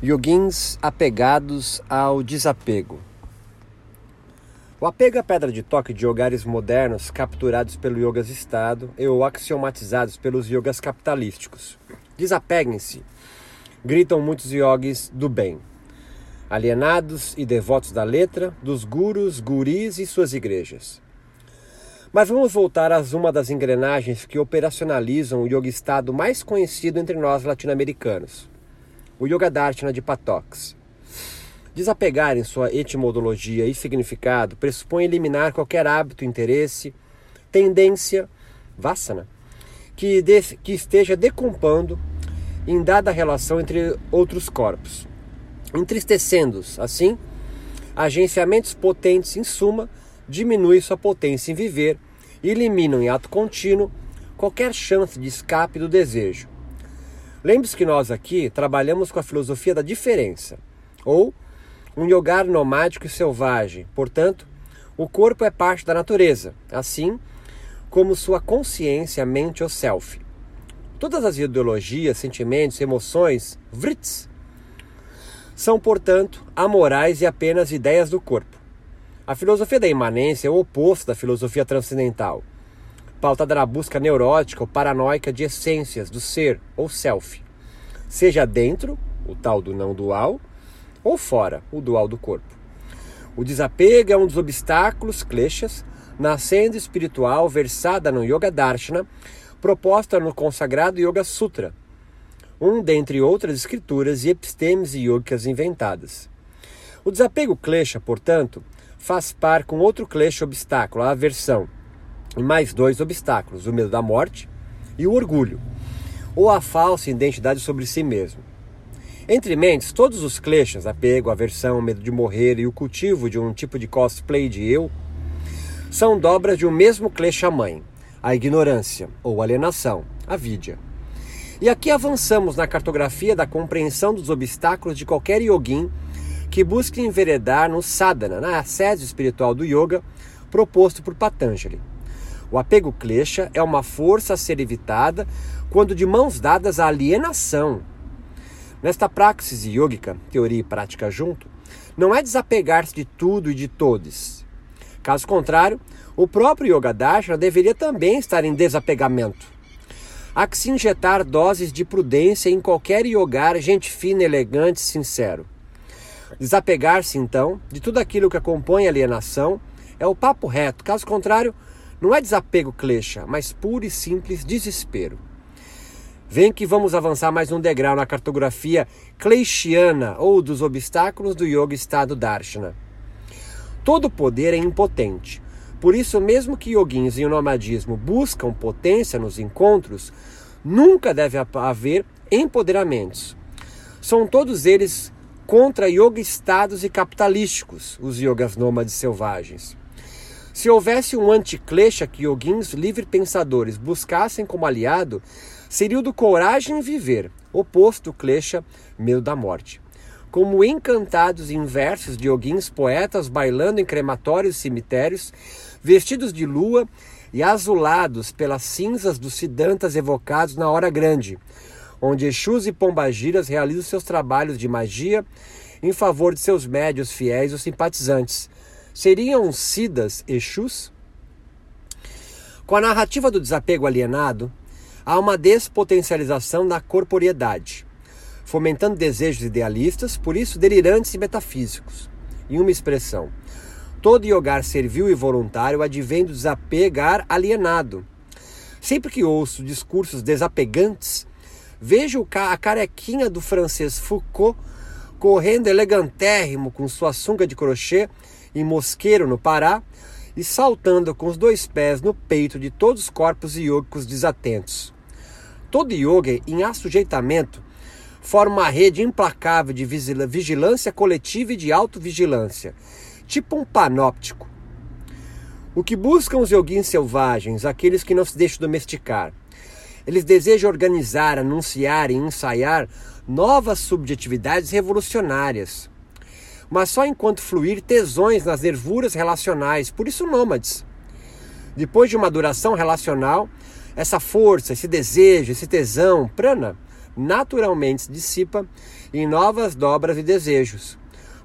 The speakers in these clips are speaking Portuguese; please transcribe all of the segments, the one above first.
Yoguins apegados ao desapego. O apego a pedra de toque de yogares modernos capturados pelo yogas Estado e ou axiomatizados pelos yogas capitalísticos. Desapeguem-se, gritam muitos yogis do bem, alienados e devotos da letra, dos gurus, guris e suas igrejas. Mas vamos voltar a uma das engrenagens que operacionalizam o yoga Estado mais conhecido entre nós latino-americanos o Yoga Darshana de Patox. Desapegar em sua etimologia e significado pressupõe eliminar qualquer hábito, interesse, tendência, vassana, que, de, que esteja decompondo em dada relação entre outros corpos, entristecendo-os. Assim, agenciamentos potentes, em suma, diminuem sua potência em viver e eliminam em ato contínuo qualquer chance de escape do desejo. Lembre-se que nós aqui trabalhamos com a filosofia da diferença, ou um yogar nomádico e selvagem. Portanto, o corpo é parte da natureza, assim como sua consciência, mente ou self. Todas as ideologias, sentimentos, emoções, vrits, são, portanto, amorais e apenas ideias do corpo. A filosofia da imanência é o oposto da filosofia transcendental pautada na busca neurótica ou paranoica de essências do ser ou self, seja dentro, o tal do não dual, ou fora, o dual do corpo. O desapego é um dos obstáculos, kleshas, nascendo espiritual versada no Yoga Darshana, proposta no consagrado Yoga Sutra, um dentre outras escrituras e epistemes yogicas inventadas. O desapego klesha, portanto, faz par com outro klesha obstáculo, a aversão, e mais dois obstáculos: o medo da morte e o orgulho, ou a falsa identidade sobre si mesmo. Entre mentes, todos os kleshas, apego, aversão, medo de morrer e o cultivo de um tipo de cosplay de eu, são dobras de um mesmo klesha mãe, a ignorância ou alienação, a vidya. E aqui avançamos na cartografia da compreensão dos obstáculos de qualquer yogin que busque enveredar no sadhana, na sede espiritual do yoga, proposto por Patanjali. O apego klesha é uma força a ser evitada quando de mãos dadas à alienação. Nesta praxis yógica, teoria e prática junto, não é desapegar-se de tudo e de todos. Caso contrário, o próprio Yoga Dashana deveria também estar em desapegamento. Há que se injetar doses de prudência em qualquer yogar, gente fina, elegante, sincero. Desapegar-se, então, de tudo aquilo que compõe a alienação é o papo reto. Caso contrário, não é desapego klesha, mas puro e simples desespero. Vem que vamos avançar mais um degrau na cartografia kleshiana ou dos obstáculos do yoga estado darshana. Todo poder é impotente. Por isso, mesmo que yoguins o nomadismo buscam potência nos encontros, nunca deve haver empoderamentos. São todos eles contra yoga estados e capitalísticos, os yogas nômades selvagens. Se houvesse um anticlecha que yoguins livre-pensadores buscassem como aliado, seria o do coragem em viver, oposto klesha, medo da morte. Como encantados inversos de yoguins poetas bailando em crematórios e cemitérios, vestidos de lua e azulados pelas cinzas dos sidantas evocados na hora grande, onde Exus e Pombagiras realizam seus trabalhos de magia em favor de seus médios fiéis ou simpatizantes, seriam Sidas Exus? Com a narrativa do desapego alienado, há uma despotencialização da corporeidade, fomentando desejos idealistas, por isso delirantes e metafísicos. Em uma expressão, todo yogar servil e voluntário advém do desapegar alienado. Sempre que ouço discursos desapegantes, vejo a carequinha do francês Foucault correndo elegantérrimo com sua sunga de crochê em Mosqueiro, no Pará, e saltando com os dois pés no peito de todos os corpos yogicos desatentos. Todo yoga em assujeitamento forma uma rede implacável de vigilância coletiva e de autovigilância, tipo um panóptico. O que buscam os yoguins selvagens, aqueles que não se deixam domesticar? Eles desejam organizar, anunciar e ensaiar novas subjetividades revolucionárias mas só enquanto fluir tesões nas nervuras relacionais, por isso nômades. Depois de uma duração relacional, essa força, esse desejo, esse tesão, prana, naturalmente se dissipa em novas dobras e desejos.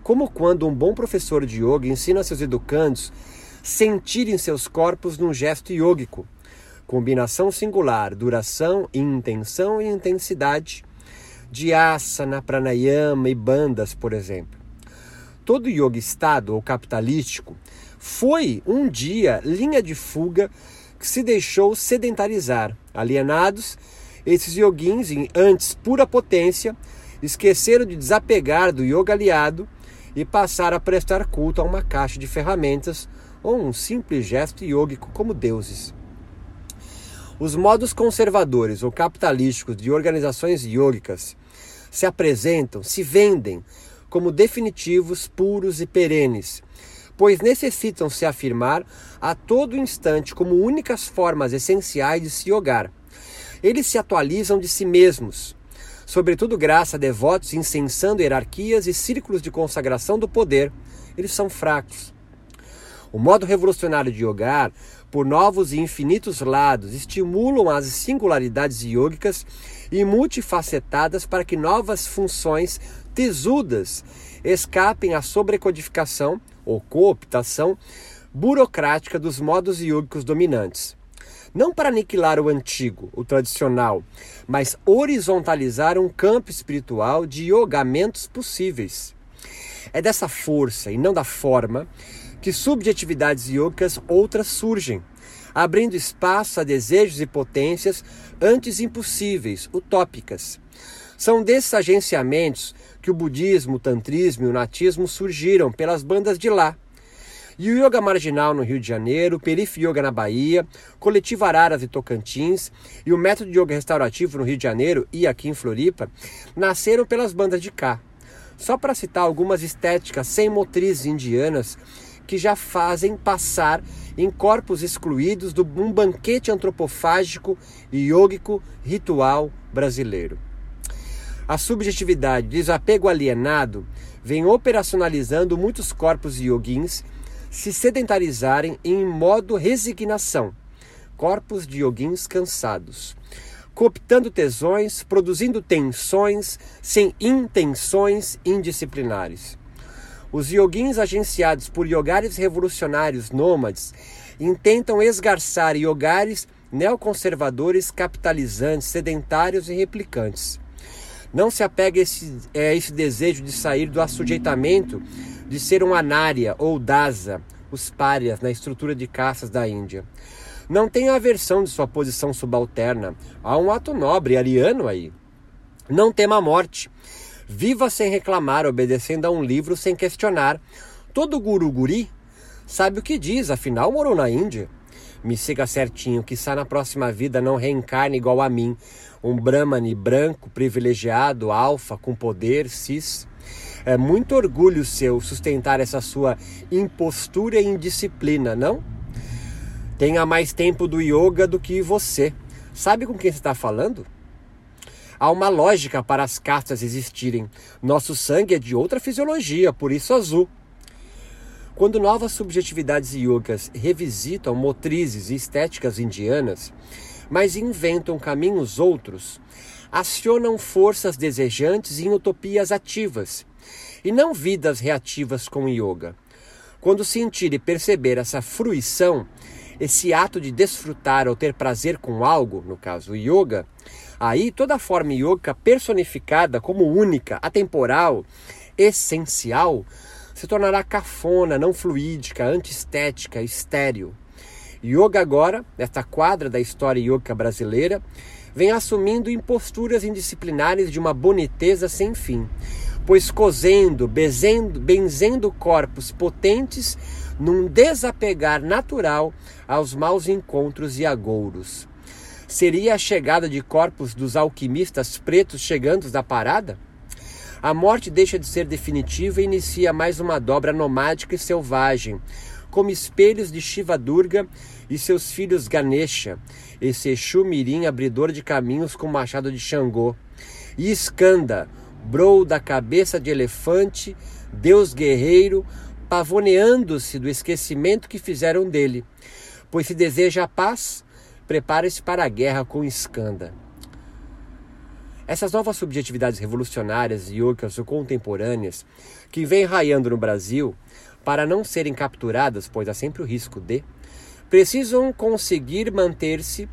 Como quando um bom professor de yoga ensina seus educandos sentirem seus corpos num gesto yógico. Combinação singular, duração, intenção e intensidade de asana, pranayama e bandas, por exemplo. Todo yoga estado ou capitalístico foi um dia linha de fuga que se deixou sedentarizar. Alienados, esses yoguins, em antes pura potência, esqueceram de desapegar do yoga aliado e passaram a prestar culto a uma caixa de ferramentas ou um simples gesto yógico como deuses. Os modos conservadores ou capitalísticos de organizações yógicas se apresentam, se vendem como definitivos, puros e perenes, pois necessitam se afirmar a todo instante como únicas formas essenciais de se yogar. Eles se atualizam de si mesmos, sobretudo graças a devotos incensando hierarquias e círculos de consagração do poder. Eles são fracos. O modo revolucionário de yogar, por novos e infinitos lados, estimulam as singularidades yogicas e multifacetadas para que novas funções tesudas escapem à sobrecodificação ou cooptação burocrática dos modos iógicos dominantes. Não para aniquilar o antigo, o tradicional, mas horizontalizar um campo espiritual de yogamentos possíveis. É dessa força e não da forma que subjetividades yogicas outras surgem, abrindo espaço a desejos e potências antes impossíveis, utópicas. São desses agenciamentos que o budismo, o tantrismo e o natismo surgiram pelas bandas de lá. E o Yoga Marginal no Rio de Janeiro, o Perif Yoga na Bahia, Coletivo Araras e Tocantins e o Método de Yoga Restaurativo no Rio de Janeiro e aqui em Floripa nasceram pelas bandas de cá. Só para citar algumas estéticas sem motrizes indianas que já fazem passar em corpos excluídos de um banquete antropofágico e yógico ritual brasileiro. A subjetividade, desapego alienado, vem operacionalizando muitos corpos yoguins se sedentarizarem em modo resignação, corpos de yoguins cansados, cooptando tesões, produzindo tensões sem intenções indisciplinares. Os yoguins agenciados por yogares revolucionários nômades intentam esgarçar yogares neoconservadores capitalizantes, sedentários e replicantes. Não se apegue a esse, a esse desejo de sair do assujeitamento, de ser um anária ou dasa, os párias na estrutura de caças da Índia. Não tenha aversão de sua posição subalterna. Há um ato nobre ariano aí. Não tema a morte. Viva sem reclamar, obedecendo a um livro sem questionar. Todo guru-guri sabe o que diz, afinal morou na Índia. Me siga certinho, que na próxima vida não reencarne igual a mim, um Brahmani branco, privilegiado, alfa, com poder, cis. É muito orgulho seu sustentar essa sua impostura e indisciplina, não? Tenha mais tempo do yoga do que você. Sabe com quem você está falando? Há uma lógica para as castas existirem. Nosso sangue é de outra fisiologia, por isso azul. Quando novas subjetividades yogas revisitam motrizes e estéticas indianas, mas inventam caminhos outros, acionam forças desejantes em utopias ativas, e não vidas reativas com yoga. Quando sentir e perceber essa fruição, esse ato de desfrutar ou ter prazer com algo, no caso o yoga, aí toda forma yoga personificada como única, atemporal, essencial, se tornará cafona, não fluídica, antiestética, estéril. Yoga agora, nesta quadra da história yoga brasileira, vem assumindo imposturas indisciplinares de uma boniteza sem fim, pois cozendo, bezendo, benzendo corpos potentes num desapegar natural aos maus encontros e agouros. Seria a chegada de corpos dos alquimistas pretos chegando da parada? A morte deixa de ser definitiva e inicia mais uma dobra nomádica e selvagem, como espelhos de Shiva Durga e seus filhos Ganesha, esse Exu Mirim abridor de caminhos com machado de Xangô, e Skanda, brou da cabeça de elefante, deus guerreiro, pavoneando-se do esquecimento que fizeram dele. Pois se deseja a paz, prepare-se para a guerra com Skanda. Essas novas subjetividades revolucionárias e yogis ou contemporâneas que vêm raiando no Brasil, para não serem capturadas, pois há sempre o risco de, precisam conseguir manter-se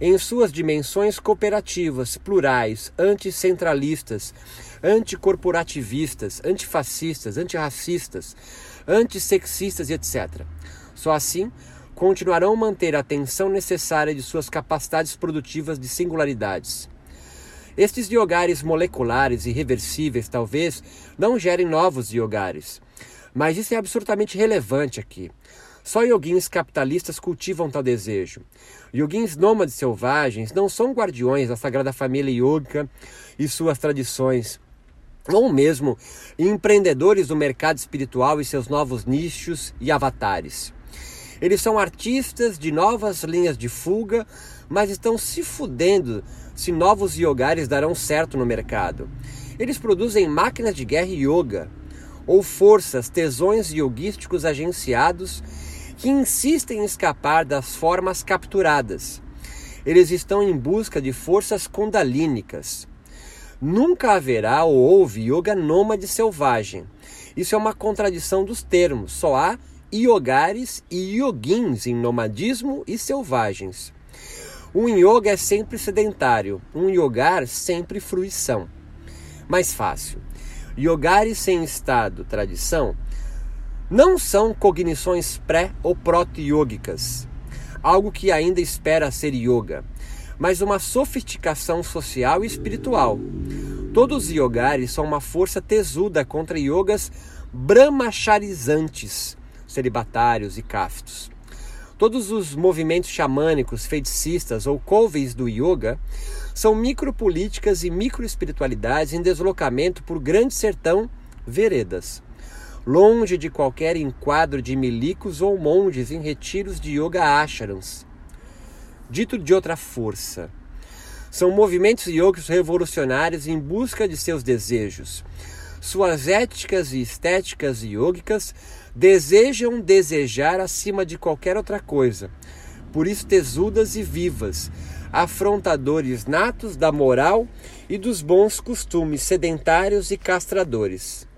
em suas dimensões cooperativas, plurais, anticentralistas, anticorporativistas, antifascistas, antirracistas, antissexistas e etc. Só assim continuarão a manter a atenção necessária de suas capacidades produtivas de singularidades. Estes yogares moleculares e reversíveis talvez não gerem novos yogares, mas isso é absolutamente relevante aqui. Só yoguins capitalistas cultivam tal desejo. Yoguins nômades selvagens não são guardiões da Sagrada Família Yoga e suas tradições, ou mesmo empreendedores do mercado espiritual e seus novos nichos e avatares. Eles são artistas de novas linhas de fuga, mas estão se fudendo se novos yogares darão certo no mercado. Eles produzem máquinas de guerra yoga, ou forças, tesões yogísticos agenciados que insistem em escapar das formas capturadas. Eles estão em busca de forças kundalínicas. Nunca haverá ou houve yoga nômade selvagem. Isso é uma contradição dos termos. Só há yogares e yoguins em nomadismo e selvagens. Um yoga é sempre sedentário, um yogar sempre fruição. Mais fácil. Yogares sem estado, tradição, não são cognições pré ou proto-yógicas, algo que ainda espera ser yoga, mas uma sofisticação social e espiritual. Todos os yogares são uma força tesuda contra yogas brahmacharizantes, celibatários e caftos. Todos os movimentos xamânicos, feiticistas ou couves do yoga são micropolíticas e microespiritualidades em deslocamento por grande sertão, veredas. Longe de qualquer enquadro de milicos ou monges em retiros de yoga ashrams. Dito de outra força, são movimentos yogis revolucionários em busca de seus desejos. Suas éticas e estéticas yogicas desejam desejar acima de qualquer outra coisa. Por isso, tesudas e vivas, afrontadores natos da moral e dos bons costumes sedentários e castradores.